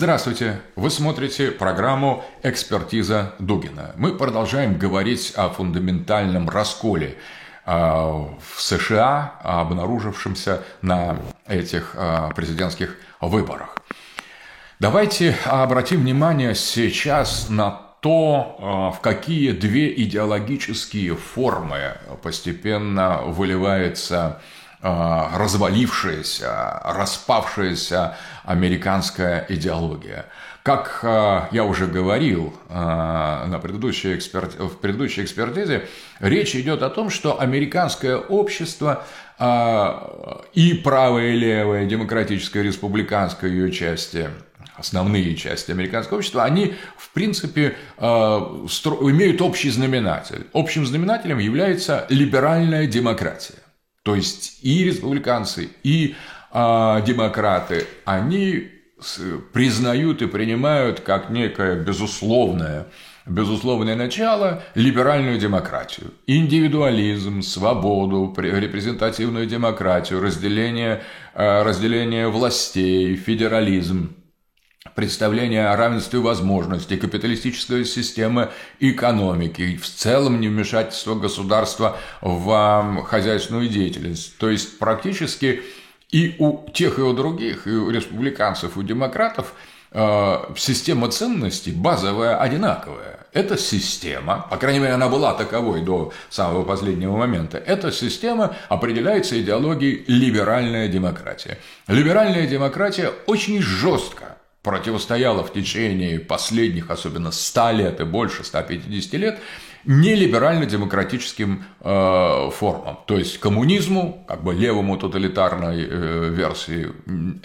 Здравствуйте! Вы смотрите программу «Экспертиза Дугина». Мы продолжаем говорить о фундаментальном расколе а, в США, обнаружившемся на этих а, президентских выборах. Давайте обратим внимание сейчас на то, а, в какие две идеологические формы постепенно выливается развалившаяся, распавшаяся американская идеология. Как а, я уже говорил на предыдущей эксперт... в предыдущей экспертизе, речь идет о том, что американское общество и правое, и левое, демократическое, республиканское ее части – основные части американского общества, они, в принципе, э, имеют общий знаменатель. Общим знаменателем является либеральная демократия. То есть и республиканцы, и э, демократы, они признают и принимают как некое безусловное безусловное начало – либеральную демократию. Индивидуализм, свободу, репрезентативную демократию, разделение, э, разделение властей, федерализм представление о равенстве возможностей, капиталистическая система экономики, в целом невмешательство государства в хозяйственную деятельность. То есть практически и у тех, и у других, и у республиканцев, и у демократов э, система ценностей базовая одинаковая. Эта система, по крайней мере, она была таковой до самого последнего момента, эта система определяется идеологией либеральная демократия. Либеральная демократия очень жестко противостояла в течение последних, особенно 100 лет и больше, 150 лет, нелиберально-демократическим э, формам, то есть коммунизму, как бы левому тоталитарной э, версии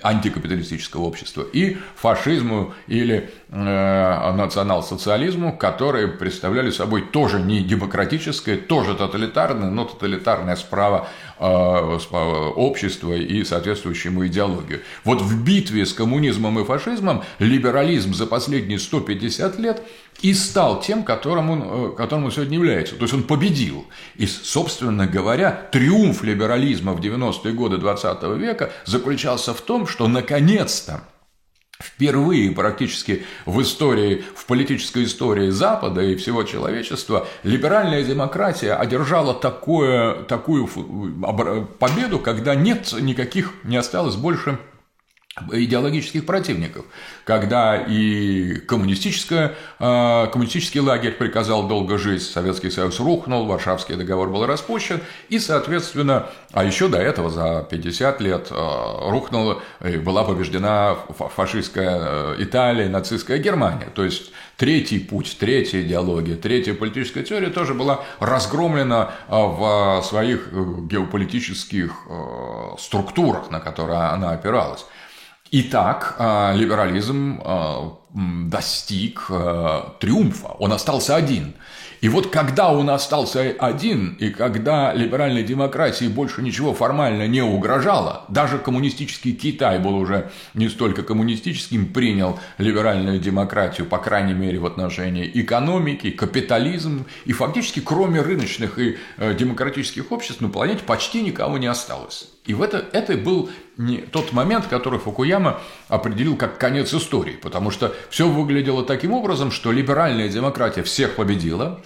антикапиталистического общества, и фашизму или э, национал-социализму, которые представляли собой тоже не демократическое, тоже тоталитарное, но тоталитарное справа э, общество и соответствующую ему идеологию. Вот в битве с коммунизмом и фашизмом либерализм за последние 150 лет и стал тем, которым он, э, которым он сегодня является. То есть он победил. И, собственно говоря, триумф либерализма в 90-е годы 20 века заключался в том, что наконец-то Впервые практически в истории, в политической истории Запада и всего человечества либеральная демократия одержала такое, такую победу, когда нет никаких, не осталось больше идеологических противников, когда и коммунистическая, коммунистический лагерь приказал долго жить, Советский Союз рухнул, Варшавский договор был распущен, и, соответственно, а еще до этого за 50 лет а, рухнула была побеждена фашистская э, Италия, нацистская Германия. То есть третий путь, третья идеология, третья политическая теория тоже была разгромлена а, в своих э, геополитических э, структурах, на которые она опиралась. Итак, а, либерализм а, достиг а, триумфа, он остался один. И вот когда он остался один, и когда либеральной демократии больше ничего формально не угрожало, даже коммунистический Китай был уже не столько коммунистическим, принял либеральную демократию, по крайней мере, в отношении экономики, капитализм, и фактически кроме рыночных и э, демократических обществ на планете почти никого не осталось. И в это, это был не тот момент, который Фукуяма определил как конец истории, потому что все выглядело таким образом, что либеральная демократия всех победила,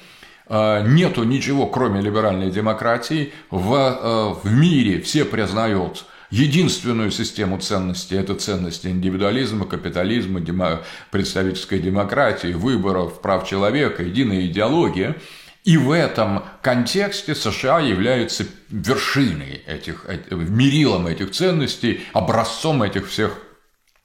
э, нету ничего, кроме либеральной демократии, в, э, в мире все признают единственную систему ценностей – это ценности индивидуализма, капитализма, демо, представительской демократии, выборов, прав человека, единая идеология – и в этом контексте США являются вершиной этих, мерилом этих ценностей, образцом этих всех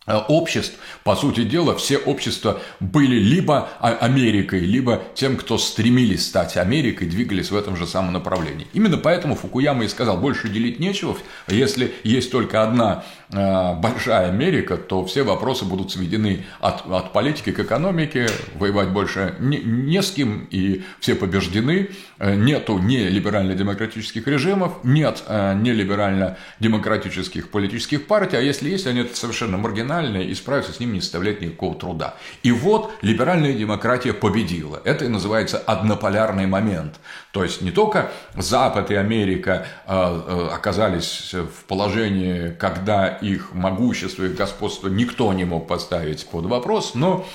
Э, обществ, по сути дела, все общества были либо Америкой, либо тем, кто стремились стать Америкой, двигались в этом же самом направлении. Именно поэтому Фукуяма и сказал, больше делить нечего, если есть только одна э, большая Америка, то все вопросы будут сведены от, от политики к экономике, воевать больше не, не с кем, и все побеждены, э, нету ни либерально-демократических режимов, нет ни либерально-демократических политических партий, а если есть, они совершенно маргинальные и справиться с ним не составляет никакого труда. И вот либеральная демократия победила. Это и называется однополярный момент. То есть не только Запад и Америка э, э, оказались в положении, когда их могущество, их господство никто не мог поставить под вопрос, но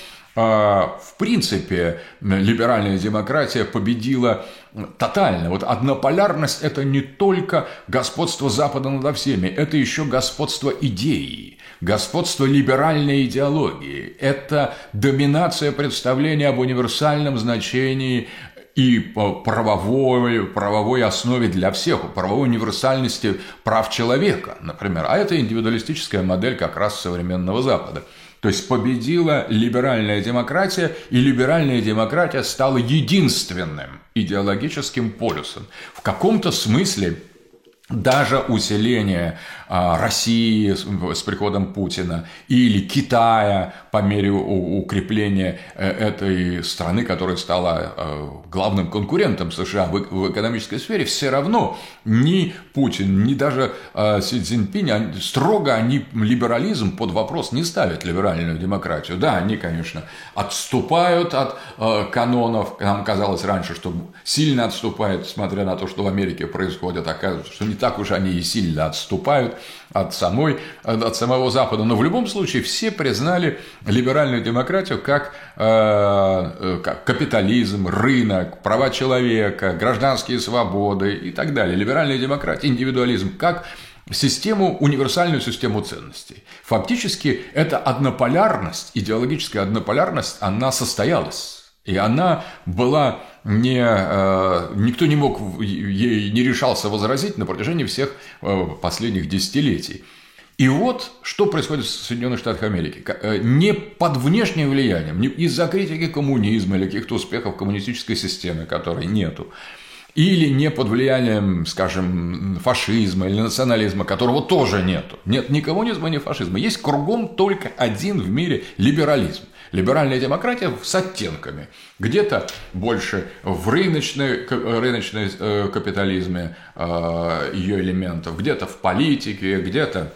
а, в принципе, либеральная демократия победила тотально. Вот однополярность – это не только господство Запада над всеми, это еще господство идеи, господство либеральной идеологии. Это доминация представления об универсальном значении и правовой, правовой основе для всех, правовой универсальности прав человека, например. А это индивидуалистическая модель как раз современного Запада. То есть победила либеральная демократия, и либеральная демократия стала единственным идеологическим полюсом. В каком-то смысле даже усиление а, России с приходом Путина или Китая по мере укрепления э, этой страны, которая стала э, главным конкурентом США в экономической сфере, все равно ни Путин, ни даже э, Си Цзиньпинь строго они либерализм под вопрос не ставят, либеральную демократию. Да, они, конечно, отступают от канонов, нам казалось раньше, что сильно отступают, смотря на то, что в Америке происходит, оказывается, что не так уж они и сильно отступают от, самой, от самого Запада. Но в любом случае все признали либеральную демократию как, э, э, как капитализм, рынок, права человека, гражданские свободы и так далее. Либеральная демократия, индивидуализм как систему, универсальную систему ценностей. Фактически эта однополярность, идеологическая однополярность, она состоялась. И она была не, э, никто не мог, ей не решался возразить на протяжении всех э, последних десятилетий. И вот что происходит в Соединенных Штатах Америки. Э, не под внешним влиянием, не из-за критики коммунизма или каких-то успехов коммунистической системы, которой нету, или не под влиянием, скажем, фашизма или национализма, которого тоже нету. Нет ни коммунизма, ни фашизма. Есть кругом только один в мире либерализм – Либеральная демократия с оттенками. Где-то больше в рыночной, рыночной э, капитализме э, ее элементов, где-то в политике, где-то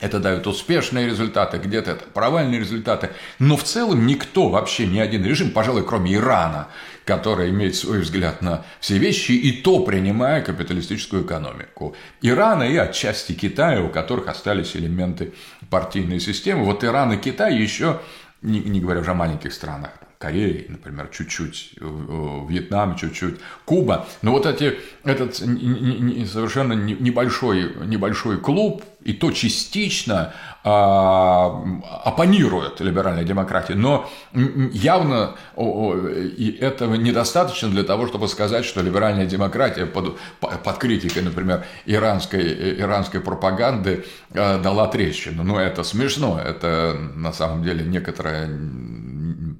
это дает успешные результаты, где-то это провальные результаты. Но в целом никто, вообще ни один режим, пожалуй, кроме Ирана, который имеет свой взгляд на все вещи, и то принимая капиталистическую экономику. Ирана и отчасти Китая, у которых остались элементы партийной системы. Вот Иран и Китай еще не, не говоря уже о маленьких странах, Кореи, например, чуть-чуть, Вьетнам чуть-чуть, Куба. Но вот эти, этот совершенно небольшой, небольшой клуб, и то частично а, оппонирует либеральной демократии, но явно этого недостаточно для того, чтобы сказать, что либеральная демократия под, под критикой, например, иранской, иранской пропаганды дала трещину. Но это смешно, это на самом деле некоторая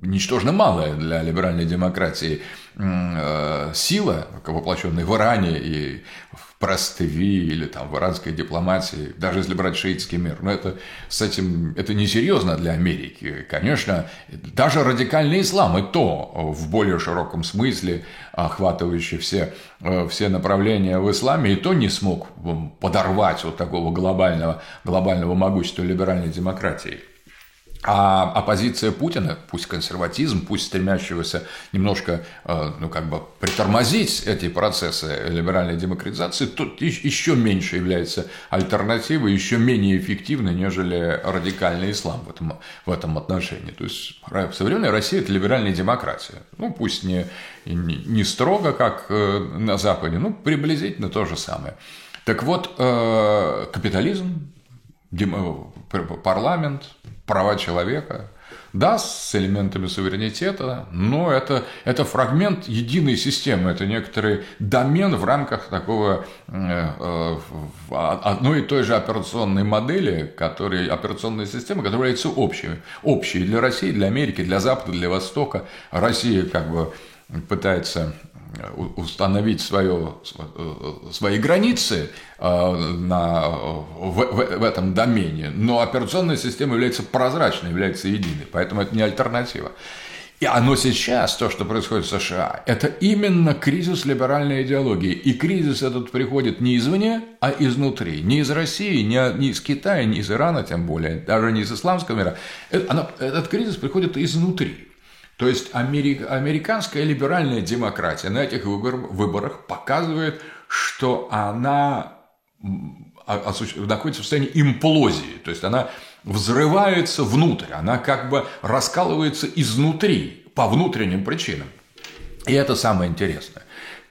ничтожно малая для либеральной демократии э, сила, воплощенная в Иране и в Простыви или там в иранской дипломатии, даже если брать шиитский мир. Но это с этим это несерьезно для Америки. Конечно, даже радикальный ислам, и то в более широком смысле, охватывающий все, э, все направления в исламе, и то не смог подорвать вот такого глобального, глобального могущества либеральной демократии. А оппозиция Путина, пусть консерватизм, пусть стремящегося немножко, э, ну, как бы притормозить эти процессы либеральной демократизации, тут еще меньше является альтернативой, еще менее эффективной, нежели радикальный ислам в этом, в этом отношении. То есть современная Россия – это либеральная демократия. Ну, пусть не, не, не строго, как э, на Западе, ну, приблизительно то же самое. Так вот, э, капитализм, парламент, права человека, да, с элементами суверенитета, но это, это фрагмент единой системы, это некоторый домен в рамках такого э, э, одной и той же операционной модели, которые, операционной системы, которая является общей, общей для России, для Америки, для Запада, для Востока. Россия как бы пытается установить свое, свои границы э, на, в, в, в этом домене, но операционная система является прозрачной, является единой, поэтому это не альтернатива. И оно сейчас, то, что происходит в США, это именно кризис либеральной идеологии. И кризис этот приходит не извне, а изнутри. Не из России, не, не из Китая, не из Ирана, тем более, даже не из исламского мира. Это, оно, этот кризис приходит изнутри. То есть американская либеральная демократия на этих выборах показывает, что она находится в состоянии имплозии, то есть она взрывается внутрь, она как бы раскалывается изнутри по внутренним причинам. И это самое интересное.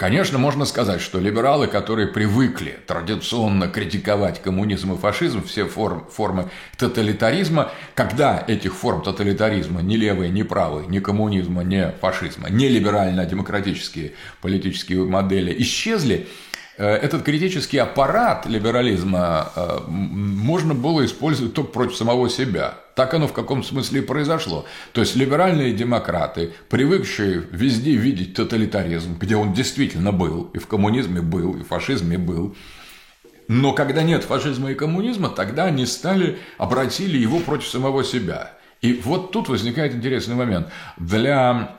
Конечно, можно сказать, что либералы, которые привыкли традиционно критиковать коммунизм и фашизм, все форм, формы тоталитаризма, когда этих форм тоталитаризма ни левые, ни правые, ни коммунизма, ни фашизма, ни либерально-демократические политические модели исчезли, Э, этот критический аппарат либерализма э, можно было использовать только против самого себя. Так оно в каком смысле и произошло. То есть либеральные демократы, привыкшие везде видеть тоталитаризм, где он действительно был, и в коммунизме был, и в фашизме был, но когда нет фашизма и коммунизма, тогда они стали, обратили его против самого себя. И вот тут возникает интересный момент. Для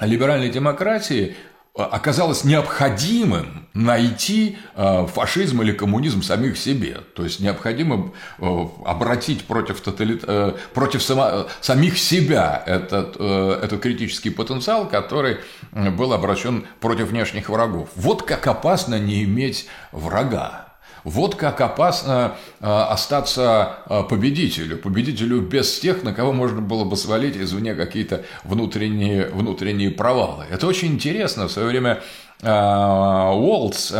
либеральной демократии оказалось необходимым найти э, фашизм или коммунизм самих себе. То есть необходимо э, обратить против, тоталит... против само... самих себя этот, этот критический потенциал, который был обращен против внешних врагов. Вот как опасно не иметь врага. Вот как опасно остаться победителю, победителю без тех, на кого можно было бы свалить извне какие-то внутренние, внутренние провалы. Это очень интересно. В свое время Уолтс,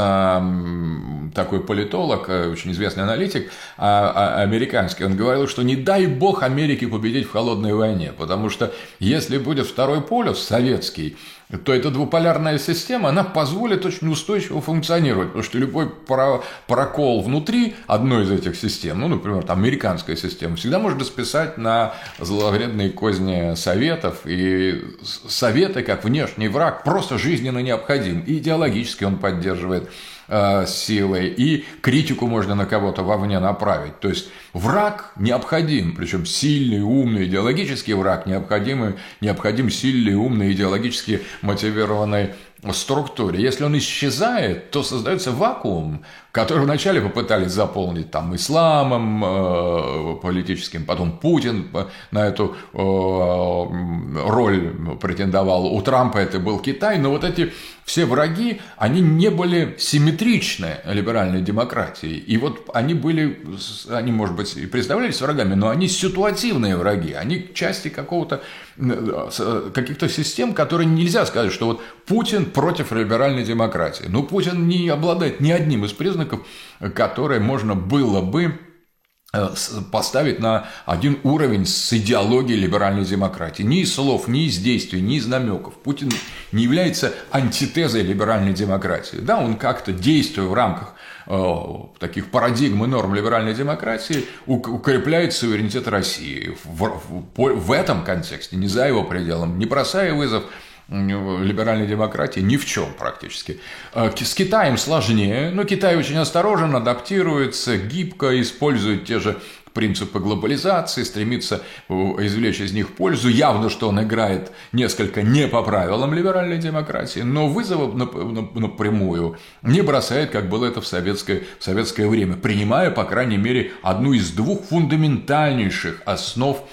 такой политолог, э, очень известный аналитик а, американский, он говорил, что не дай бог Америке победить в холодной войне, потому что если будет второй полюс советский, то эта двуполярная система, она позволит очень устойчиво функционировать, потому что любой прокол внутри одной из этих систем, ну, например, там, американская система, всегда можно списать на зловредные козни Советов, и Советы, как внешний враг, просто жизненно необходим, и идеологически он поддерживает э, силой, и критику можно на кого-то вовне направить. То есть враг необходим, причем сильный, умный, идеологический враг необходим, необходим сильный, умный, идеологически мотивированный структуре. Если он исчезает, то создается вакуум, который вначале попытались заполнить там исламом э, политическим, потом Путин на эту э, роль претендовал. У Трампа это был Китай, но вот эти все враги, они не были симметричны либеральной демократии. И вот они были, они, может быть, и представлялись врагами, но они ситуативные враги, они части какого-то каких-то систем, которые нельзя сказать, что вот Путин против либеральной демократии. Но Путин не обладает ни одним из признаков, которые можно было бы э, поставить на один уровень с идеологией либеральной демократии. Ни из слов, ни из действий, ни из намеков. Путин не является антитезой либеральной демократии. Да, он как-то действуя в рамках э, таких парадигм и норм либеральной демократии укрепляет суверенитет России. В, в, в этом контексте, не за его пределом, не бросая вызов либеральной демократии ни в чем практически. Э, с Китаем сложнее, но Китай очень осторожен, адаптируется, гибко использует те же принципы глобализации, стремится извлечь из них пользу. Явно, что он играет несколько не по правилам либеральной демократии, но вызова напрямую не бросает, как было это в советское, в советское время, принимая, по крайней мере, одну из двух фундаментальнейших основ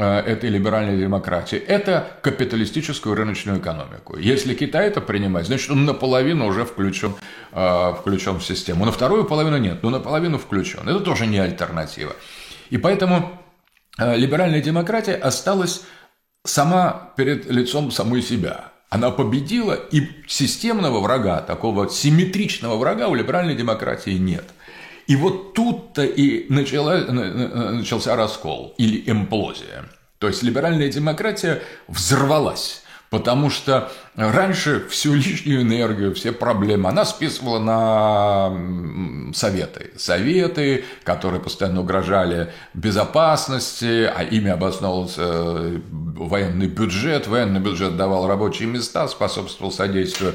этой либеральной демократии, это капиталистическую рыночную экономику. Если Китай это принимает, значит, он наполовину уже включен, э, включен в систему. На вторую половину нет, но наполовину включен. Это тоже не альтернатива. И поэтому э, либеральная демократия осталась сама перед лицом самой себя. Она победила, и системного врага, такого симметричного врага у либеральной демократии нет – и вот тут-то и начала, начался раскол или имплозия. То есть либеральная демократия взорвалась. Потому что раньше всю лишнюю энергию, все проблемы она списывала на советы. Советы, которые постоянно угрожали безопасности, а ими обосновывался э, военный бюджет. Военный бюджет давал рабочие места, способствовал содействию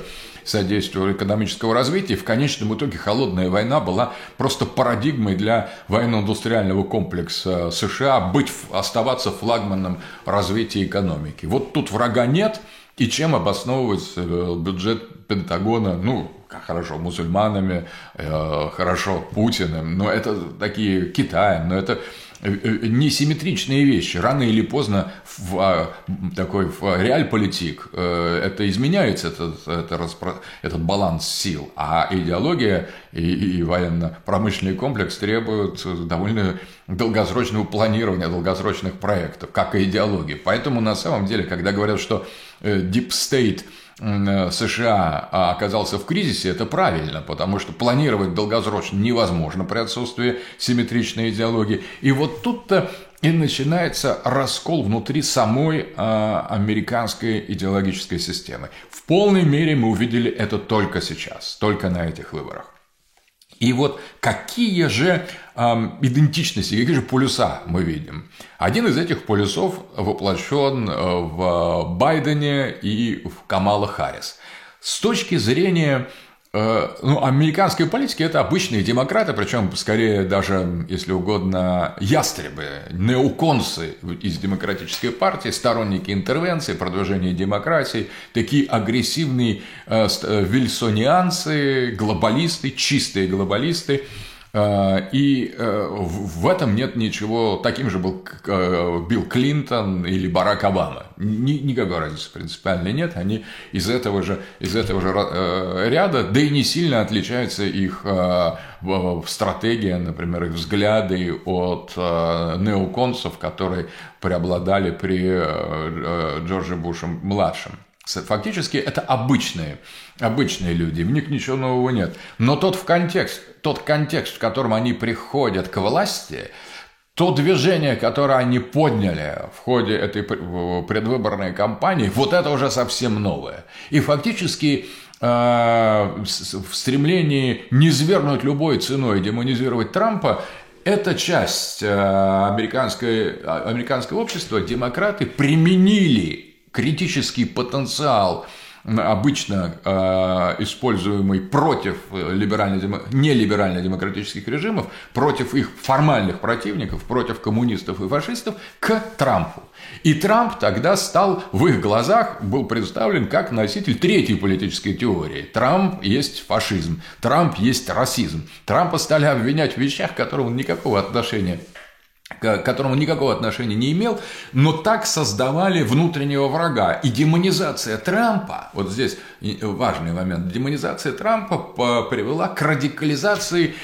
содействию экономического развития. И в конечном итоге холодная война была просто парадигмой для военно-индустриального комплекса США быть, оставаться флагманом развития экономики. Вот тут врага нет, и чем обосновывать э, бюджет Пентагона, ну, хорошо, мусульманами, э, хорошо, Путиным, но это такие Китаем, но это несимметричные вещи. Рано или поздно в а, такой в реальполитик это изменяется, этот, это распро... этот баланс сил. А идеология и, и военно-промышленный комплекс требуют довольно долгосрочного планирования, долгосрочных проектов, как и идеологии. Поэтому на самом деле, когда говорят, что Deep State – Э, США а оказался в кризисе, это правильно, потому что планировать долгосрочно невозможно при отсутствии симметричной идеологии. И вот тут-то и начинается раскол внутри самой э, американской идеологической системы. В полной мере мы увидели это только сейчас, только на этих выборах. И вот какие же э, идентичности, какие же полюса мы видим? Один из этих полюсов воплощен э, в Байдене и в Камала Харрис. С точки зрения Э, ну, американские политики – это обычные демократы, причем скорее даже, если угодно, ястребы, неоконсы из демократической партии, сторонники интервенции, продвижения демократии, такие агрессивные э, вильсонианцы, глобалисты, чистые глобалисты – и э, в этом нет ничего. Таким же был э, Билл Клинтон или Барак Обама. Никакой разницы принципиальной нет. Они из этого же, из этого же ряда, да и не сильно отличаются их стратегия, например, их взгляды от неоконсов, которые преобладали при Джордже Буше-младшем. Фактически это обычные, обычные люди, в них ничего нового нет. Но тот, в контекст, тот контекст, в котором они приходят к власти, то движение, которое они подняли в ходе этой предвыборной кампании, вот это уже совсем новое. И фактически э, в стремлении не свергнуть любой ценой, демонизировать Трампа, эта часть э, американской, американского общества, демократы, применили критический потенциал обычно э, используемый против либерально нелиберально-демократических режимов, против их формальных противников, против коммунистов и фашистов, к Трампу. И Трамп тогда стал в их глазах, был представлен как носитель третьей политической теории. Трамп есть фашизм, Трамп есть расизм. Трампа стали обвинять в вещах, к которым он никакого отношения к которому никакого отношения не имел, но так создавали внутреннего врага. И демонизация Трампа, вот здесь важный момент, демонизация Трампа привела к радикализации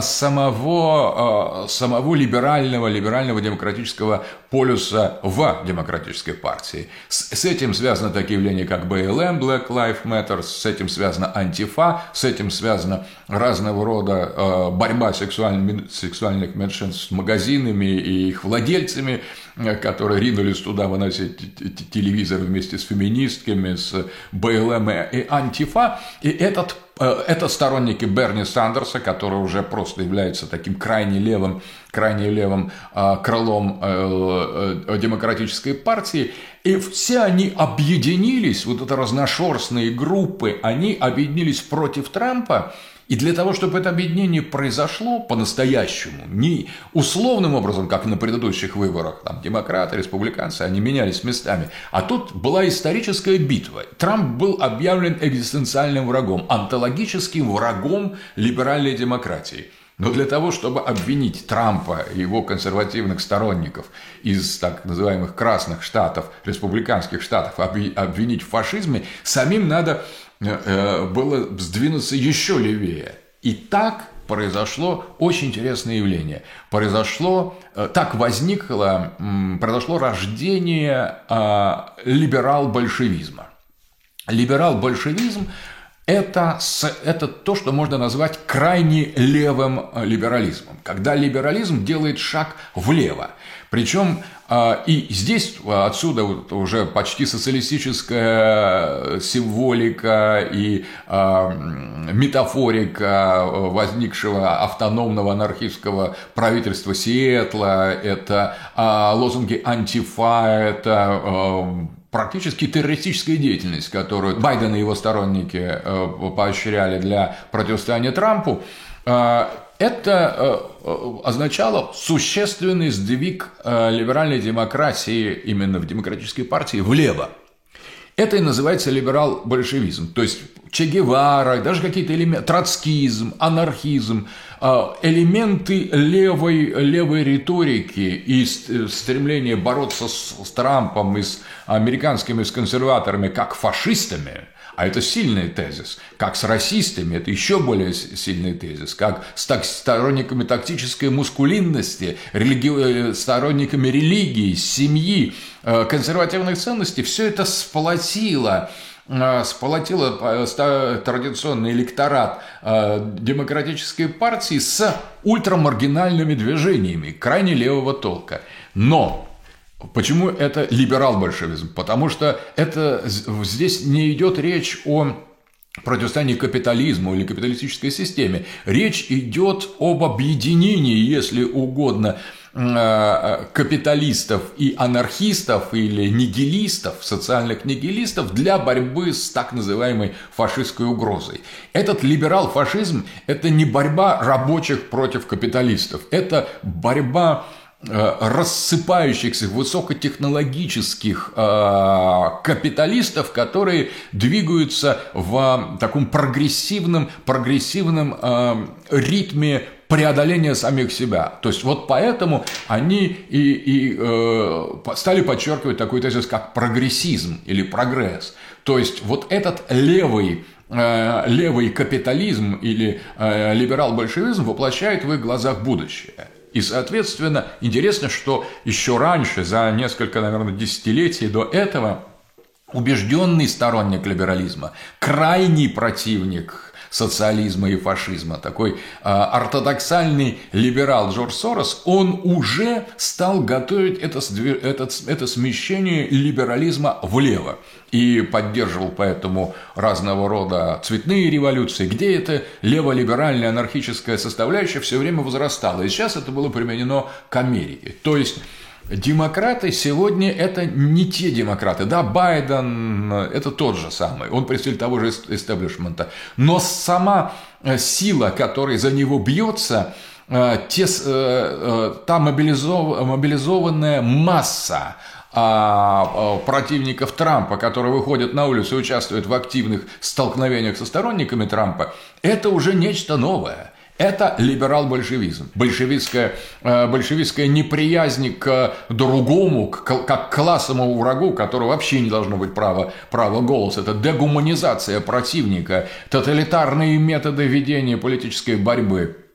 самого, а, самого либерального, либерального демократического полюса в демократической партии. С, с этим связано такие явления, как БЛМ, Black Lives Matter, с этим связана антифа, с этим связана разного рода э, борьба сексуальных, сексуальных меньшинств с магазинами и их владельцами, которые ринулись туда выносить телевизор вместе с феминистками, с БЛМ и антифа. И этот это сторонники Берни Сандерса, который уже просто является таким крайне левым, крайне левым э, крылом э, демократической партии. И все они объединились, вот это разношерстные группы, они объединились против Трампа, и для того, чтобы это объединение произошло по-настоящему, не условным образом, как на предыдущих выборах, там демократы, республиканцы, они менялись местами, а тут была историческая битва. Трамп был объявлен экзистенциальным врагом, антологическим врагом либеральной демократии. Но для того, чтобы обвинить Трампа и его консервативных сторонников из так называемых красных штатов, республиканских штатов, обвинить в фашизме, самим надо было сдвинуться еще левее. И так произошло очень интересное явление. Произошло, э, так возникло, произошло рождение либерал-большевизма. Либерал-большевизм это, это то, что можно назвать крайне левым либерализмом, когда либерализм делает шаг влево. Причем а, и здесь отсюда уже почти социалистическая символика и а, метафорика возникшего автономного анархистского правительства Сиэтла, это а, лозунги антифа, это практически террористическая деятельность, которую Байден и его сторонники э, поощряли для противостояния Трампу, это э, э, означало существенный сдвиг э, либеральной демократии именно в демократической партии влево. Это и называется либерал-большевизм. То есть Че Гевара, даже какие-то элементы, троцкизм, анархизм, а, элементы левой, левой риторики и стремление бороться с, с Трампом и с американскими с консерваторами как фашистами, а это сильный тезис, как с расистами, это еще более сильный тезис, как с так, сторонниками тактической мускулинности, религи... Э, сторонниками религии, семьи, э, консервативных ценностей, все это сплотило Э, сполотила традиционный электорат демократической партии с ультрамаргинальными движениями крайне левого толка. Но Почему это либерал-большевизм? Потому что это, здесь не идет речь о противостоянии капитализму или капиталистической системе. Речь идет об объединении, если угодно, Э, капиталистов и анархистов или нигилистов, социальных нигилистов для борьбы с так называемой фашистской угрозой. Этот либерал-фашизм – это не борьба рабочих против капиталистов, это борьба рассыпающихся высокотехнологических э, капиталистов, которые двигаются в таком прогрессивном, прогрессивном ритме преодоления самих себя. То есть вот поэтому они и, и э, стали подчеркивать такой тезис, как прогрессизм или прогресс. То есть вот этот левый э, левый капитализм или э, либерал-большевизм воплощает в их глазах будущее. И, соответственно, интересно, что еще раньше, за несколько, наверное, десятилетий до этого, убежденный сторонник либерализма, крайний противник социализма и фашизма, такой а, ортодоксальный либерал Джордж Сорос, он уже стал готовить это, это, это смещение либерализма влево и поддерживал поэтому разного рода цветные революции, где эта леволиберальная анархическая составляющая все время возрастала. И сейчас это было применено к Америке. То есть Демократы сегодня это не те демократы. Да, Байден это тот же самый, он представитель того же истеблишмента. Но сама э, сила, которая за него бьется, э, те, э, та мобилизованная масса а, противников Трампа, которые выходят на улицу и участвуют в активных столкновениях со сторонниками Трампа, это уже нечто новое. Это либерал-большевизм. Большевистская, э, большевистская неприязнь к другому, к, как к классовому врагу, которого вообще не должно быть права, права голоса. Это дегуманизация противника, тоталитарные методы ведения политической борьбы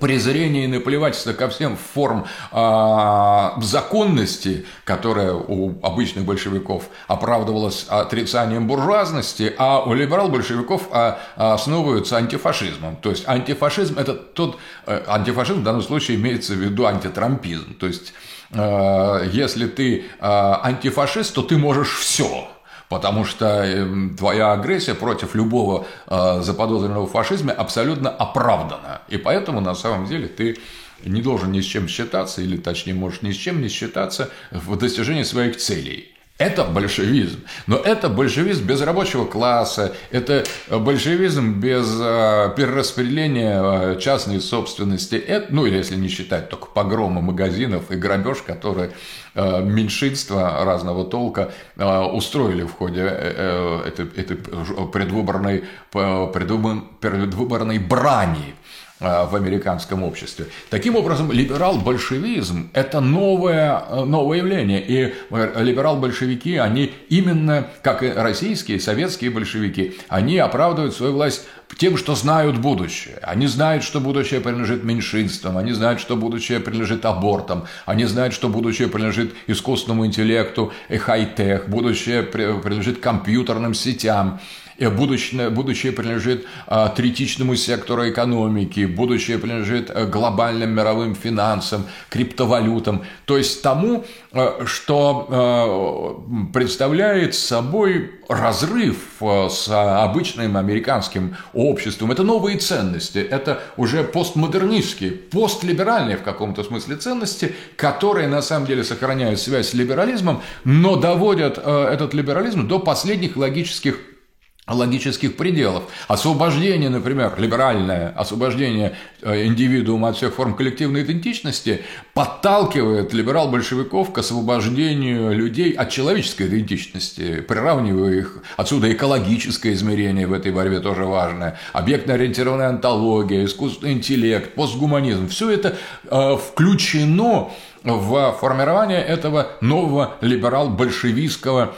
презрение и наплевательство ко всем форм а, законности, которая у обычных большевиков оправдывалась отрицанием буржуазности, а у либерал-большевиков а, основываются антифашизмом. То есть антифашизм – это тот… Э, антифашизм в данном случае имеется в виду антитрампизм. То есть э, если ты э, антифашист, то ты можешь все потому что эм, твоя агрессия против любого э, заподозренного в фашизме абсолютно оправдана. И поэтому на самом деле ты не должен ни с чем считаться, или точнее можешь ни с чем не считаться в достижении своих целей. Это большевизм. Но это большевизм без рабочего класса, это большевизм без э, перераспределения э, частной собственности, это, ну если не считать только погрома магазинов и грабеж, которые э, меньшинства разного толка устроили в ходе этой, этой предвыборной, предвыборной брани Э, в американском обществе. Таким образом, либерал-большевизм – это новое, э, новое явление. И э, либерал-большевики, они именно, как и российские, советские большевики, они оправдывают свою власть тем, что знают будущее. Они знают, что будущее принадлежит меньшинствам, они знают, что будущее принадлежит абортам, они знают, что будущее принадлежит искусственному интеллекту и хай-тех, будущее принадлежит компьютерным сетям будущее, будущее принадлежит а, третичному сектору экономики, будущее принадлежит э, глобальным мировым финансам, криптовалютам, то есть тому, э, что э, представляет собой разрыв с обычным американским обществом. Это новые ценности, это уже постмодернистские, постлиберальные в каком-то смысле ценности, которые на самом деле сохраняют связь с либерализмом, но доводят этот либерализм до последних логических логических пределов. Освобождение, например, либеральное освобождение э, индивидуума от всех форм коллективной идентичности подталкивает либерал-большевиков к освобождению людей от человеческой идентичности, приравнивая их. Отсюда экологическое измерение в этой борьбе тоже важное. Объектно-ориентированная антология, искусственный интеллект, постгуманизм. Все это э, включено в формирование этого нового либерал-большевистского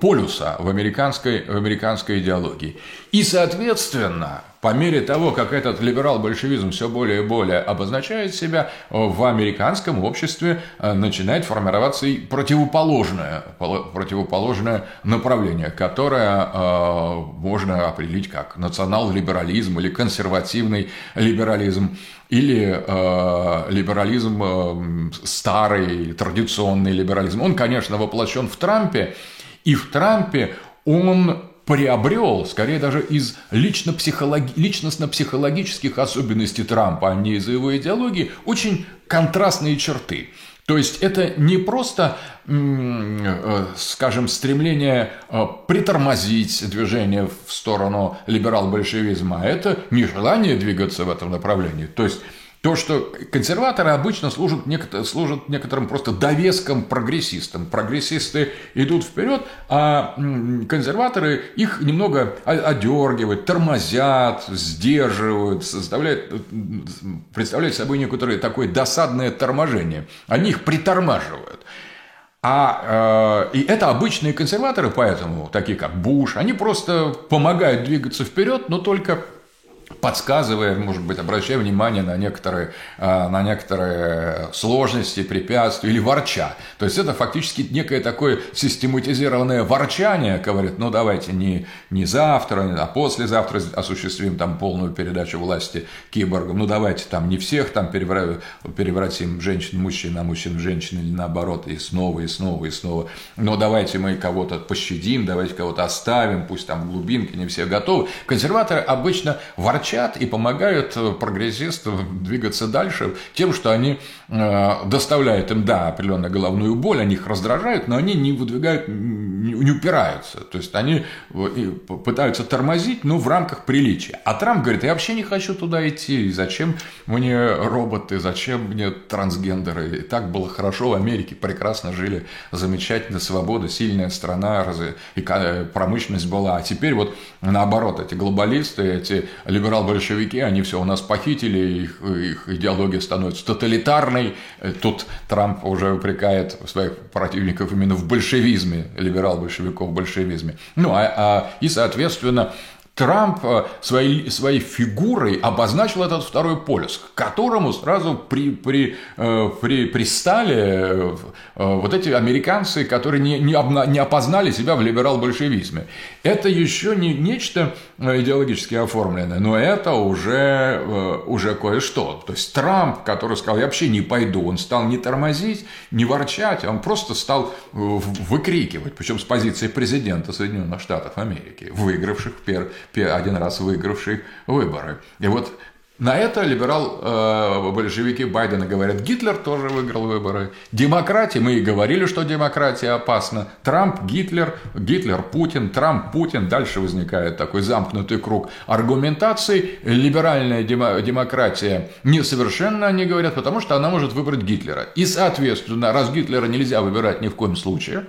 полюса в американской, в американской идеологии. И, соответственно, по мере того, как этот либерал-большевизм все более и более обозначает себя, в американском обществе э, начинает формироваться и противоположное, противоположное направление, которое э, можно определить как национал-либерализм или консервативный либерализм или э, либерализм э, старый, традиционный либерализм. Он, конечно, воплощен в Трампе, и в Трампе он приобрел, скорее даже из лично-психологи- личностно-психологических особенностей Трампа, а не из его идеологии, очень контрастные черты. То есть это не просто, э, скажем, стремление э, притормозить движение в сторону либерал-большевизма, а это нежелание двигаться в этом направлении. То есть то, что консерваторы обычно служат, служат некоторым просто довеском прогрессистам. Прогрессисты идут вперед, а консерваторы их немного одергивают, тормозят, сдерживают, составляют, представляют собой некоторое такое досадное торможение. Они их притормаживают. А, э, и это обычные консерваторы, поэтому, такие как Буш, они просто помогают двигаться вперед, но только подсказывая, может быть, обращая внимание на некоторые, а, на некоторые сложности, препятствия или ворча. То есть это фактически некое такое систематизированное ворчание, говорит, ну давайте не, не завтра, а послезавтра осуществим там полную передачу власти киборгам, ну давайте там не всех там перевратим женщин, мужчин, на мужчин, женщин или наоборот, и снова, и снова, и снова. Но давайте мы кого-то пощадим, давайте кого-то оставим, пусть там глубинки не все готовы. Консерваторы обычно ворчат молчат и помогают э, прогрессистам двигаться дальше тем, что они э, доставляют им, да, определенную головную боль, они их раздражают, но они не выдвигают, не упираются. То есть они э, пытаются тормозить, но в рамках приличия. А Трамп говорит, я вообще не хочу туда идти, зачем мне роботы, зачем мне трансгендеры. И так было хорошо в Америке, прекрасно жили, замечательно, свобода, сильная страна, и промышленность была. А теперь вот наоборот, эти глобалисты, эти либерал большевики, они все у нас похитили, их, их идеология становится тоталитарной. Тут Трамп уже упрекает своих противников именно в большевизме, либерал-большевиков в большевизме. Ну, а, а, и, соответственно, Трамп э, своей, своей фигурой обозначил этот второй полюс, к которому сразу при, при, э, при, пристали э, вот эти американцы, которые не, не, обна, не опознали себя в либерал-большевизме. Это еще не нечто идеологически оформленное, но это уже, уже кое-что. То есть Трамп, который сказал, я вообще не пойду, он стал не тормозить, не ворчать, он просто стал выкрикивать, причем с позиции президента Соединенных Штатов Америки, выигравших один раз выигравший выборы. И вот на это либерал-большевики э, Байдена говорят, Гитлер тоже выиграл выборы. Демократия, мы и говорили, что демократия опасна. Трамп, Гитлер, Гитлер, Путин, Трамп, Путин. Дальше возникает такой замкнутый круг аргументаций. Либеральная демократия несовершенна, они говорят, потому что она может выбрать Гитлера. И, соответственно, раз Гитлера нельзя выбирать ни в коем случае,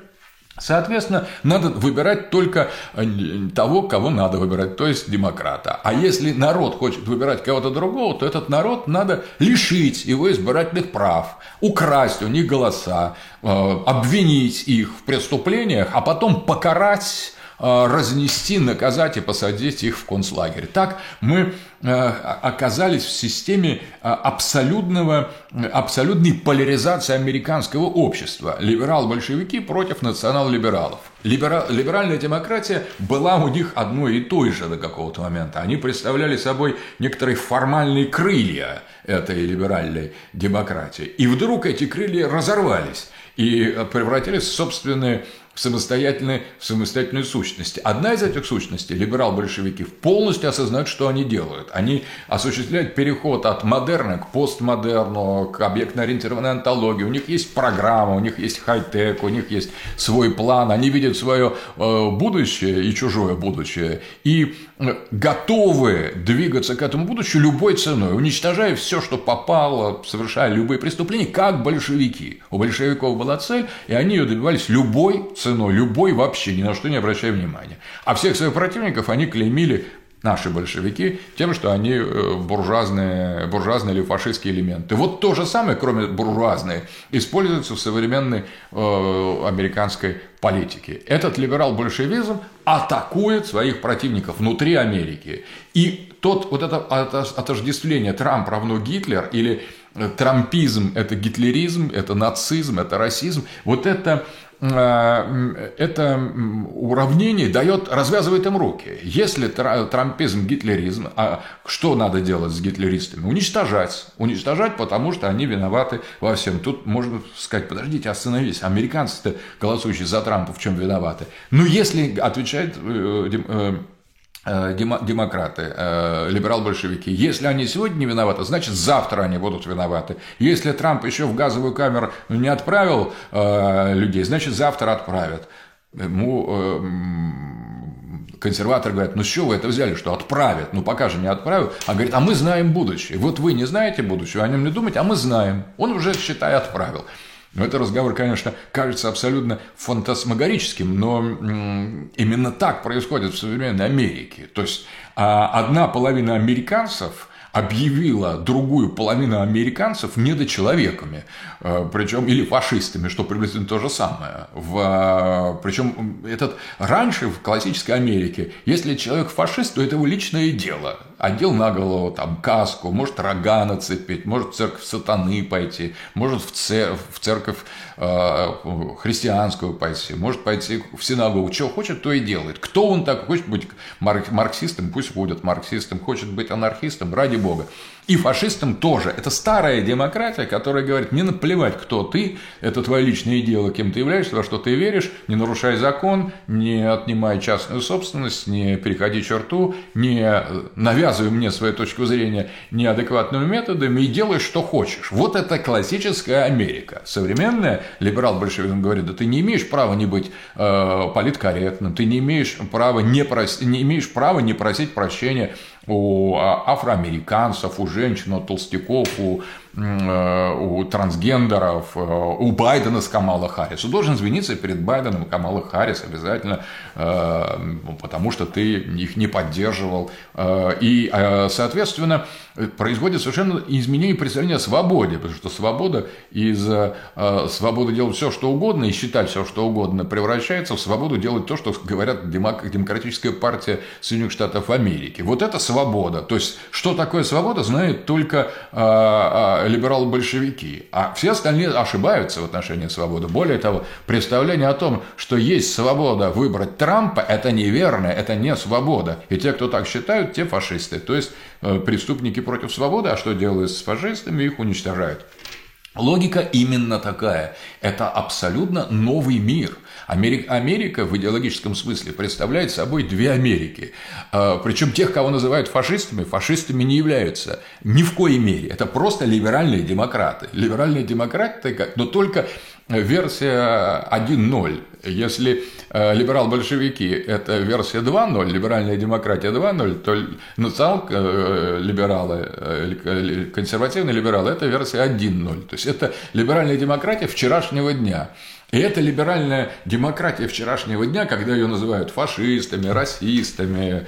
Соответственно, надо выбирать только э, того, кого надо выбирать, то есть демократа. А если народ хочет выбирать кого-то другого, то этот народ надо лишить его избирательных прав, украсть у них голоса, э, обвинить их в преступлениях, а потом покарать разнести, наказать и посадить их в концлагерь. Так мы э, оказались в системе э, абсолютного, абсолютной поляризации американского общества. Либерал-большевики против национал-либералов. Либера, либеральная демократия была у них одной и той же до какого-то момента. Они представляли собой некоторые формальные крылья этой либеральной демократии. И вдруг эти крылья разорвались и превратились в собственные в самостоятельной, в самостоятельной сущности. Одна из этих сущностей, либерал-большевики, полностью осознают, что они делают. Они осуществляют переход от модерна к постмодерну, к объектно-ориентированной антологии. У них есть программа, у них есть хай-тек, у них есть свой план. Они видят свое э, будущее и чужое будущее. И э, готовы двигаться к этому будущему любой ценой, уничтожая все, что попало, совершая любые преступления, как большевики. У большевиков была цель, и они ее добивались любой ценой, любой вообще, ни на что не обращая внимания. А всех своих противников они клеймили наши большевики тем, что они э, буржуазные, буржуазные или фашистские элементы. Вот то же самое, кроме буржуазной, используется в современной э, американской политике. Этот либерал-большевизм атакует своих противников внутри Америки. И тот вот это отождествление Трамп равно Гитлер или трампизм – это гитлеризм, это нацизм, это расизм. Вот это это уравнение дает, развязывает им руки. Если трампизм, гитлеризм, а что надо делать с гитлеристами? Уничтожать. Уничтожать, потому что они виноваты во всем. Тут можно сказать, подождите, остановись, американцы-то, голосующие за Трампа, в чем виноваты? Ну, если, отвечает э, э, Э, демократы, э, либерал-большевики. Если они сегодня не виноваты, значит завтра они будут виноваты. Если Трамп еще в газовую камеру не отправил э, людей, значит завтра отправят. Ему консерваторы говорят, ну с чего вы это взяли, что отправят? Ну пока же не отправят. А говорит, а мы знаем будущее. Вот вы не знаете будущее, о нем не думаете, а мы знаем. Он уже, считай, отправил. Но этот разговор, конечно, кажется абсолютно фантасмагорическим, но именно так происходит в современной Америке. То есть а, одна половина американцев – объявила другую половину американцев недочеловеками, э, причем или фашистами, что приблизительно то же самое. В, э, причем этот раньше в классической Америке, если человек фашист, то это его личное дело. Одел на голову там каску, может рога нацепить, может в церковь сатаны пойти, может в, цер в церковь э, христианскую пойти, может пойти в синагогу, что хочет, то и делает. Кто он так хочет быть марксистом, пусть будет марксистом, хочет быть анархистом, ради Бога. И фашистам тоже. Это старая демократия, которая говорит, не наплевать, кто ты, это твое личное дело, кем ты являешься, во что ты веришь, не нарушай закон, не отнимай частную собственность, не переходи черту, не навязывай мне свою точку зрения неадекватными методами и делай, что хочешь. Вот это классическая Америка. Современная либерал-большевизм говорит, да ты не имеешь права не быть э, политкорректным, ты не имеешь права не, прос... не имеешь права не просить прощения у а, афроамериканцев, у женщин, у толстяков, у у трансгендеров, э, у Байдена с Камала Харрис. Он должен извиниться перед Байденом и Камала Харрис обязательно, э, потому что ты их не поддерживал. И, соответственно, производит совершенно изменение представления о свободе, потому что свобода из свободы делать все, что угодно и считать все, что угодно, превращается в свободу делать то, что говорят Демократическая партия Соединенных Штатов Америки. Вот это свобода. То есть, что такое свобода, знает только либералы-большевики, а все остальные ошибаются в отношении свободы. Более того, представление о том, что есть свобода выбрать Трампа, это неверно, это не свобода. И те, кто так считают, те фашисты. То есть э, преступники против свободы, а что делают с фашистами, их уничтожают. Логика именно такая. Это абсолютно новый мир. Америка, Америка в идеологическом смысле представляет собой две Америки. А, Причем тех, кого называют фашистами, фашистами не являются ни в коей мере. Это просто либеральные демократы. Либеральные демократы, но только версия 1.0. Если э, либерал-большевики – это версия 2.0, либеральная демократия 2.0, то национал-либералы, э, э, консервативные либералы – это версия 1.0. То есть, это либеральная демократия вчерашнего дня. И эта либеральная демократия вчерашнего дня, когда ее называют фашистами, расистами,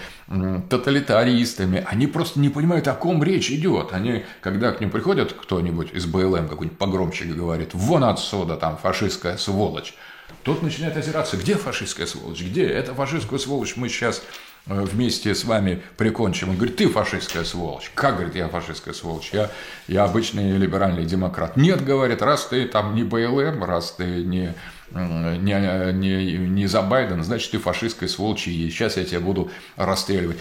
тоталитаристами, они просто не понимают, о ком речь идет. Они, когда к ним приходят кто-нибудь из БЛМ, какой-нибудь погромщик говорит, вон отсюда, там, фашистская сволочь, тот начинает озираться, где фашистская сволочь, где? Это фашистскую сволочь мы сейчас вместе с вами прикончим. Он говорит, ты фашистская сволочь. Как, говорит, я фашистская сволочь? Я, я обычный либеральный демократ. Нет, говорит, раз ты там не БЛМ, раз ты не, не, не, не за Байден, значит, ты фашистская сволочь, и сейчас я тебя буду расстреливать.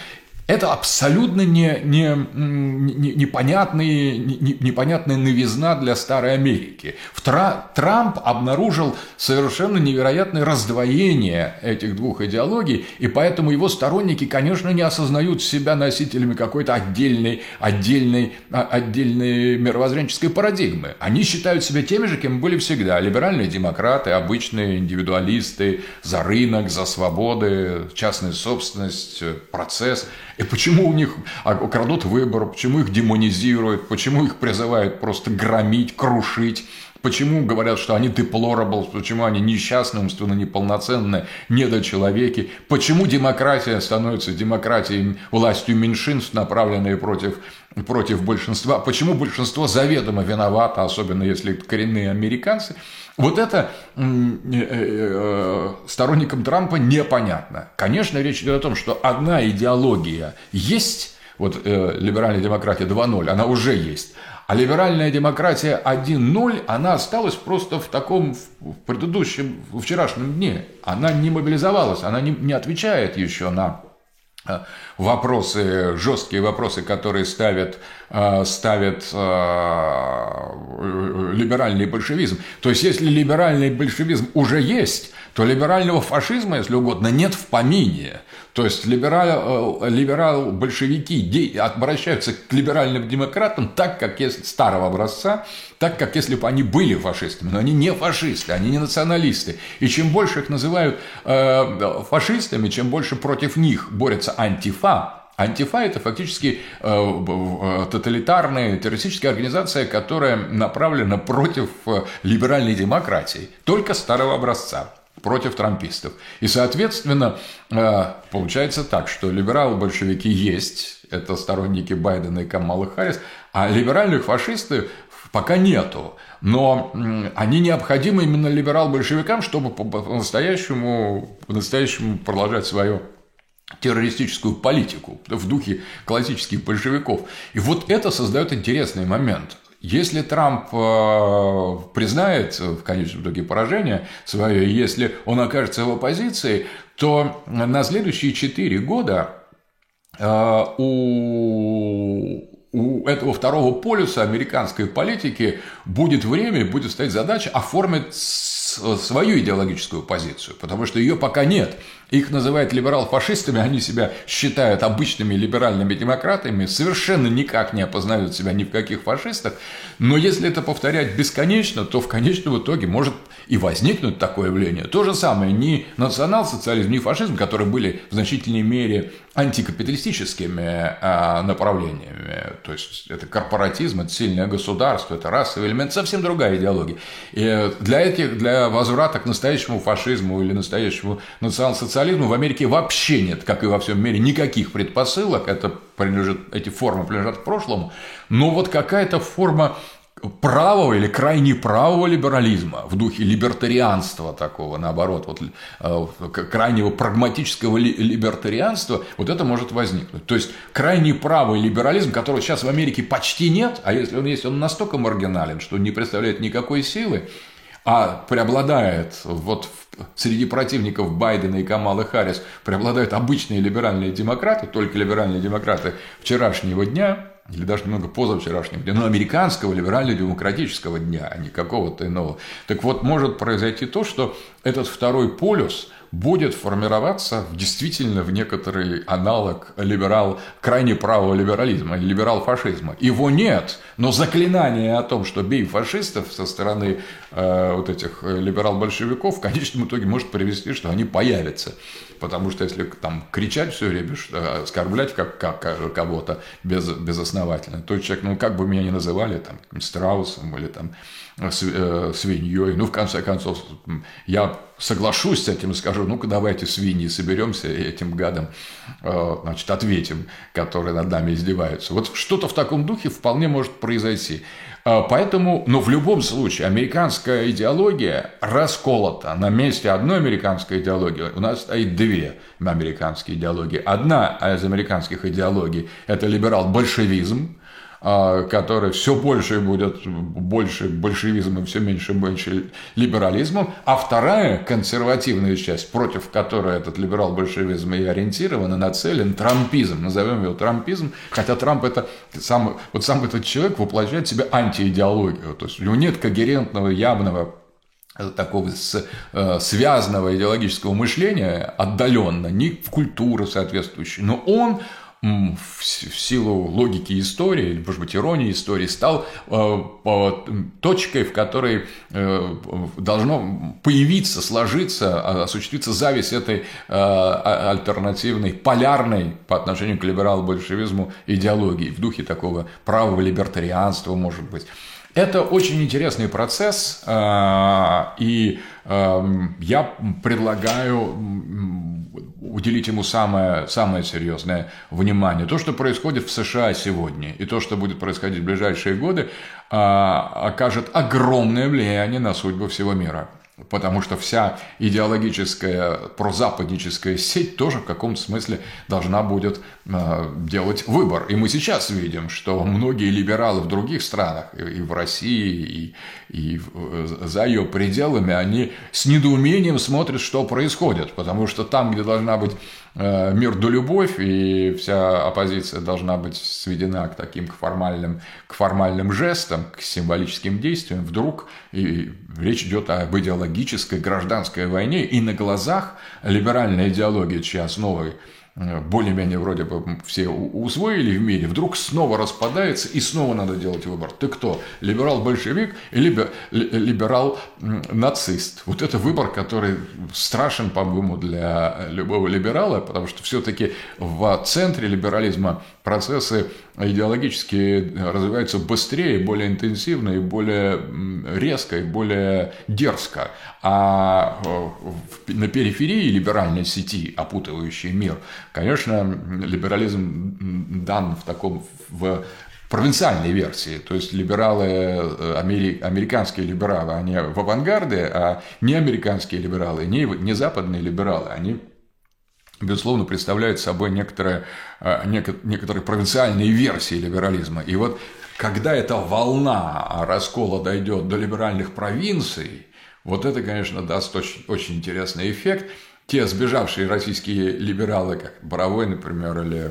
Это абсолютно не, не, не, непонятный, не, непонятная новизна для Старой Америки. В Тра, Трамп обнаружил совершенно невероятное раздвоение этих двух идеологий, и поэтому его сторонники, конечно, не осознают себя носителями какой-то отдельной, отдельной, а, отдельной мировоззренческой парадигмы. Они считают себя теми же, кем были всегда. Либеральные демократы, обычные индивидуалисты, за рынок, за свободы, частная собственность, процесс – и почему у них а, крадут выбор, почему их демонизируют, почему их призывают просто громить, крушить, Почему говорят, что они deplorable, почему они несчастны, умственно неполноценные, недочеловеки? Почему демократия становится демократией, властью меньшинств, направленной против, против большинства? Почему большинство заведомо виновато, особенно если коренные американцы? Вот это э, э, сторонникам Трампа непонятно. Конечно, речь идет о том, что одна идеология есть, вот э, либеральная демократия 2.0, она уже есть, а либеральная демократия 1.0, она осталась просто в таком в предыдущем, в вчерашнем дне. Она не мобилизовалась, она не, не отвечает еще на Э, вопросы, жесткие вопросы, которые ставят, э, ставят э, либеральный большевизм. То есть, если либеральный большевизм уже есть, то либерального фашизма, если угодно, нет в помине. То есть либерал, либерал большевики обращаются к либеральным демократам так, как если старого образца, так, как если бы они были фашистами. Но они не фашисты, они не националисты. И чем больше их называют э, фашистами, чем больше против них борется антифа, Антифа – это фактически э, э, тоталитарная террористическая организация, которая направлена против э, либеральной демократии, только старого образца против трампистов. И, соответственно, получается так, что либералы-большевики есть, это сторонники Байдена и Камалы Харрис, а либеральных фашистов пока нету. Но они необходимы именно либерал-большевикам, чтобы по-настоящему, по-настоящему продолжать свою террористическую политику в духе классических большевиков. И вот это создает интересный момент. Если Трамп э, признает в конечном итоге поражение свое, если он окажется в оппозиции, то на следующие четыре года э, у у этого второго полюса американской политики будет время, будет стоять задача оформить свою идеологическую позицию, потому что ее пока нет. Их называют либерал-фашистами, они себя считают обычными либеральными демократами, совершенно никак не опознают себя ни в каких фашистах. Но если это повторять бесконечно, то в конечном итоге может и возникнуть такое явление. То же самое ни национал-социализм, ни фашизм, которые были в значительной мере антикапиталистическими а, направлениями. То есть это корпоратизм, это сильное государство, это расовый элемент, совсем другая идеология. И для этих, для возврата к настоящему фашизму или настоящему национал-социализму в Америке вообще нет, как и во всем мире, никаких предпосылок. Это принадлежит, эти формы принадлежат прошлому. Но вот какая-то форма правого или крайне правого либерализма, в духе либертарианства такого, наоборот, вот, э, крайнего прагматического либертарианства, вот это может возникнуть. То есть крайне правый либерализм, которого сейчас в Америке почти нет, а если он есть, он настолько маргинален, что не представляет никакой силы, а преобладает вот среди противников Байдена и Камалы Харрис преобладают обычные либеральные демократы, только либеральные демократы вчерашнего дня, или даже немного позавчерашнего дня, но американского либерально-демократического дня, а не какого-то иного. Так вот, может произойти то, что этот второй полюс будет формироваться действительно в некоторый аналог либерал, крайне правого либерализма, либерал-фашизма. Его нет, но заклинание о том, что бей фашистов со стороны э, вот этих либерал-большевиков в конечном итоге может привести, что они появятся. Потому что если там кричать все время, что, оскорблять как, как кого-то без, безосновательно, то человек, ну как бы меня ни называли, там, страусом или там э, свиньей, ну в конце концов я соглашусь с этим и скажу, ну-ка давайте свиньи соберемся и этим гадам э, значит, ответим, которые над нами издеваются. Вот что-то в таком духе вполне может произойти. А, поэтому, но в любом случае, американская идеология расколота. На месте одной американской идеологии у нас стоит две американские идеологии. Одна из американских идеологий – это либерал-большевизм, который все больше будет больше большевизма, все меньше и меньше либерализмом, а вторая консервативная часть, против которой этот либерал-большевизм и ориентирован и нацелен, трампизм, назовем его трампизм, хотя Трамп это сам, вот сам этот человек воплощает в себе антиидеологию, то есть у него нет когерентного, явного такого э, связанного идеологического мышления отдаленно, ни в культуру соответствующей, но он в силу логики истории, может быть, иронии истории, стал э, точкой, в которой э, должно появиться, сложиться, а, осуществиться зависть этой а, альтернативной, полярной по отношению к либерал-большевизму идеологии в духе такого правого либертарианства, может быть. Это очень интересный процесс, а, и эм, я предлагаю уделить ему самое, самое серьезное внимание. То, что происходит в США сегодня, и то, что будет происходить в ближайшие годы, а, окажет огромное влияние на судьбу всего мира потому что вся идеологическая прозападническая сеть тоже в каком-то смысле должна будет э, делать выбор. И мы сейчас видим, что многие либералы в других странах, и в России, и, и э, за ее пределами, они с недоумением смотрят, что происходит, потому что там, где должна быть Э, мир до любовь, и вся оппозиция должна быть сведена к таким к формальным, к формальным жестам, к символическим действиям, вдруг и речь идет об идеологической гражданской войне, и на глазах либеральная идеология, чья основой более-менее вроде бы все усвоили в мире, вдруг снова распадается и снова надо делать выбор. Ты кто? Либерал-большевик или либерал-нацист? Вот это выбор, который страшен, по-моему, для любого либерала, потому что все-таки в центре либерализма процессы идеологически развиваются быстрее, более интенсивно и более резко и более дерзко. А э, на периферии либеральной сети, опутывающей мир, конечно, либерализм дан в таком в провинциальной версии, то есть либералы, э, амери, американские либералы, они в авангарде, а не американские либералы, не, не западные либералы, они безусловно, представляют собой некоторые, э, некоторые провинциальные версии либерализма. И вот когда эта волна раскола дойдет до либеральных провинций, вот это, конечно, даст очень, очень интересный эффект. Те сбежавшие российские либералы, как Боровой, например, или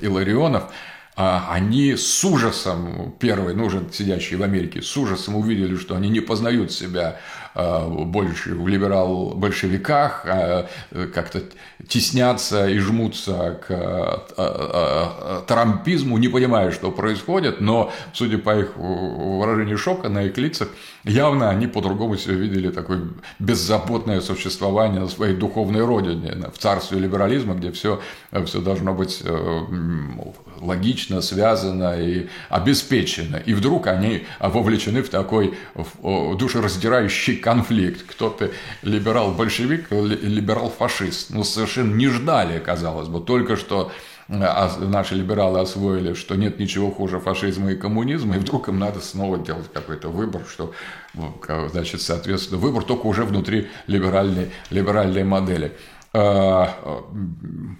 Иларионов, а, они с ужасом, первые, ну уже сидящие в Америке, с ужасом увидели, что они не познают себя больше в либерал-большевиках, а как-то теснятся и жмутся к трампизму, не понимая, что происходит, но, судя по их выражению шока на их лицах, явно они по-другому себя видели такое беззаботное существование на своей духовной родине, в царстве либерализма, где все, все должно быть э, логично, связано и обеспечено. И вдруг они вовлечены в такой душераздирающий конфликт. Кто-то либерал-большевик, либерал-фашист. Ну, совершенно не ждали, казалось бы, только что наши либералы освоили, что нет ничего хуже фашизма и коммунизма, и вдруг им надо снова делать какой-то выбор, что, значит, соответственно, выбор только уже внутри либеральной, либеральной модели. А,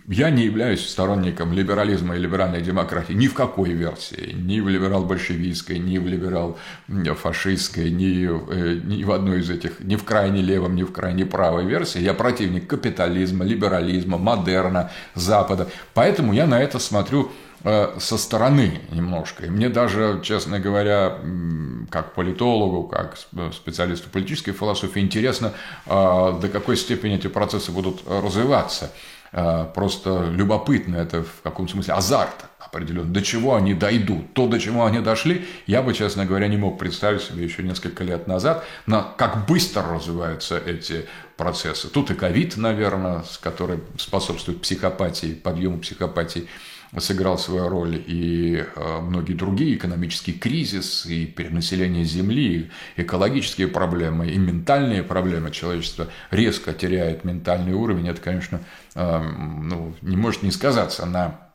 я не являюсь сторонником либерализма и либеральной демократии ни в какой версии, ни в либерал-большевистской, ни в либерал-фашистской, ни, э, ни в одной из этих, ни в крайне левом, ни в крайне правой версии. Я противник капитализма, либерализма, модерна, Запада. Поэтому я на это смотрю со стороны немножко. И мне даже, честно говоря, как политологу, как специалисту политической философии, интересно, э, до какой степени эти процессы будут развиваться. Э, просто любопытно, это в каком смысле азарт определенно, до чего они дойдут. То, до чего они дошли, я бы, честно говоря, не мог представить себе еще несколько лет назад, на как быстро развиваются эти процессы. Тут и ковид, наверное, который способствует психопатии, подъему психопатии сыграл свою роль и э, многие другие, экономический кризис, и перенаселение Земли, и экологические проблемы, и ментальные проблемы человечества резко теряет ментальный уровень. Это, конечно, э, ну, не может не сказаться на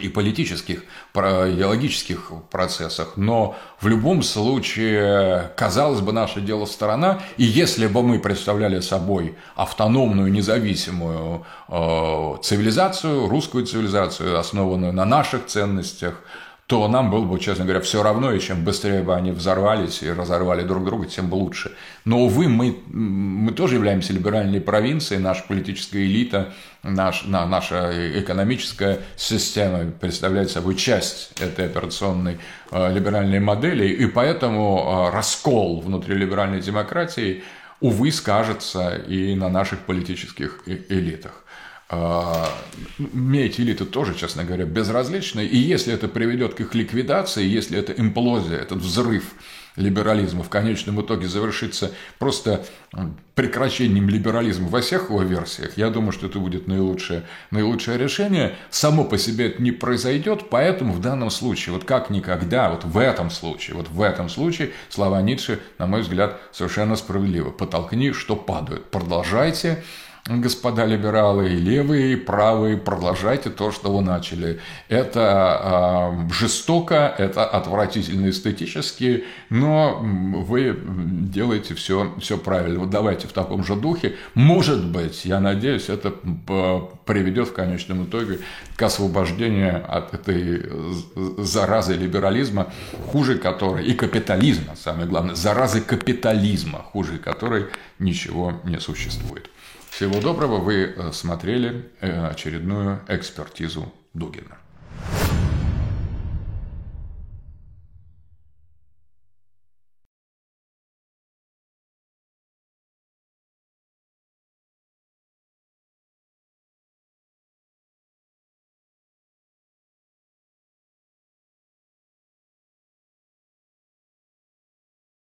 и политических, идеологических процессах, но в любом случае, казалось бы, наше дело сторона, и если бы мы представляли собой автономную, независимую э, цивилизацию, русскую цивилизацию, основанную на наших ценностях, то нам было бы, честно говоря, все равно, и чем быстрее бы они взорвались и разорвали друг друга, тем лучше. Но, увы, мы, мы тоже являемся либеральной провинцией, наша политическая элита, наш, на, наша экономическая система представляет собой часть этой операционной э, либеральной модели, и поэтому э, раскол внутри либеральной демократии, увы, скажется и на наших политических элитах. Мне эти элиты тоже, честно говоря, безразличны. И если это приведет к их ликвидации, если эта имплозия, этот взрыв либерализма в конечном итоге завершится просто прекращением либерализма во всех его версиях, я думаю, что это будет наилучшее, наилучшее решение. Само по себе это не произойдет, поэтому в данном случае, вот как никогда, вот в этом случае, вот в этом случае слова Ницше, на мой взгляд, совершенно справедливо. Потолкни, что падают. Продолжайте господа либералы, и левые, и правые, продолжайте то, что вы начали. Это э, жестоко, это отвратительно эстетически, но вы делаете все, все правильно. Вот давайте в таком же духе. Может быть, я надеюсь, это приведет в конечном итоге к освобождению от этой заразы либерализма, хуже которой, и капитализма, самое главное, заразы капитализма, хуже которой ничего не существует. Всего доброго, вы э, смотрели э, очередную экспертизу Дугина.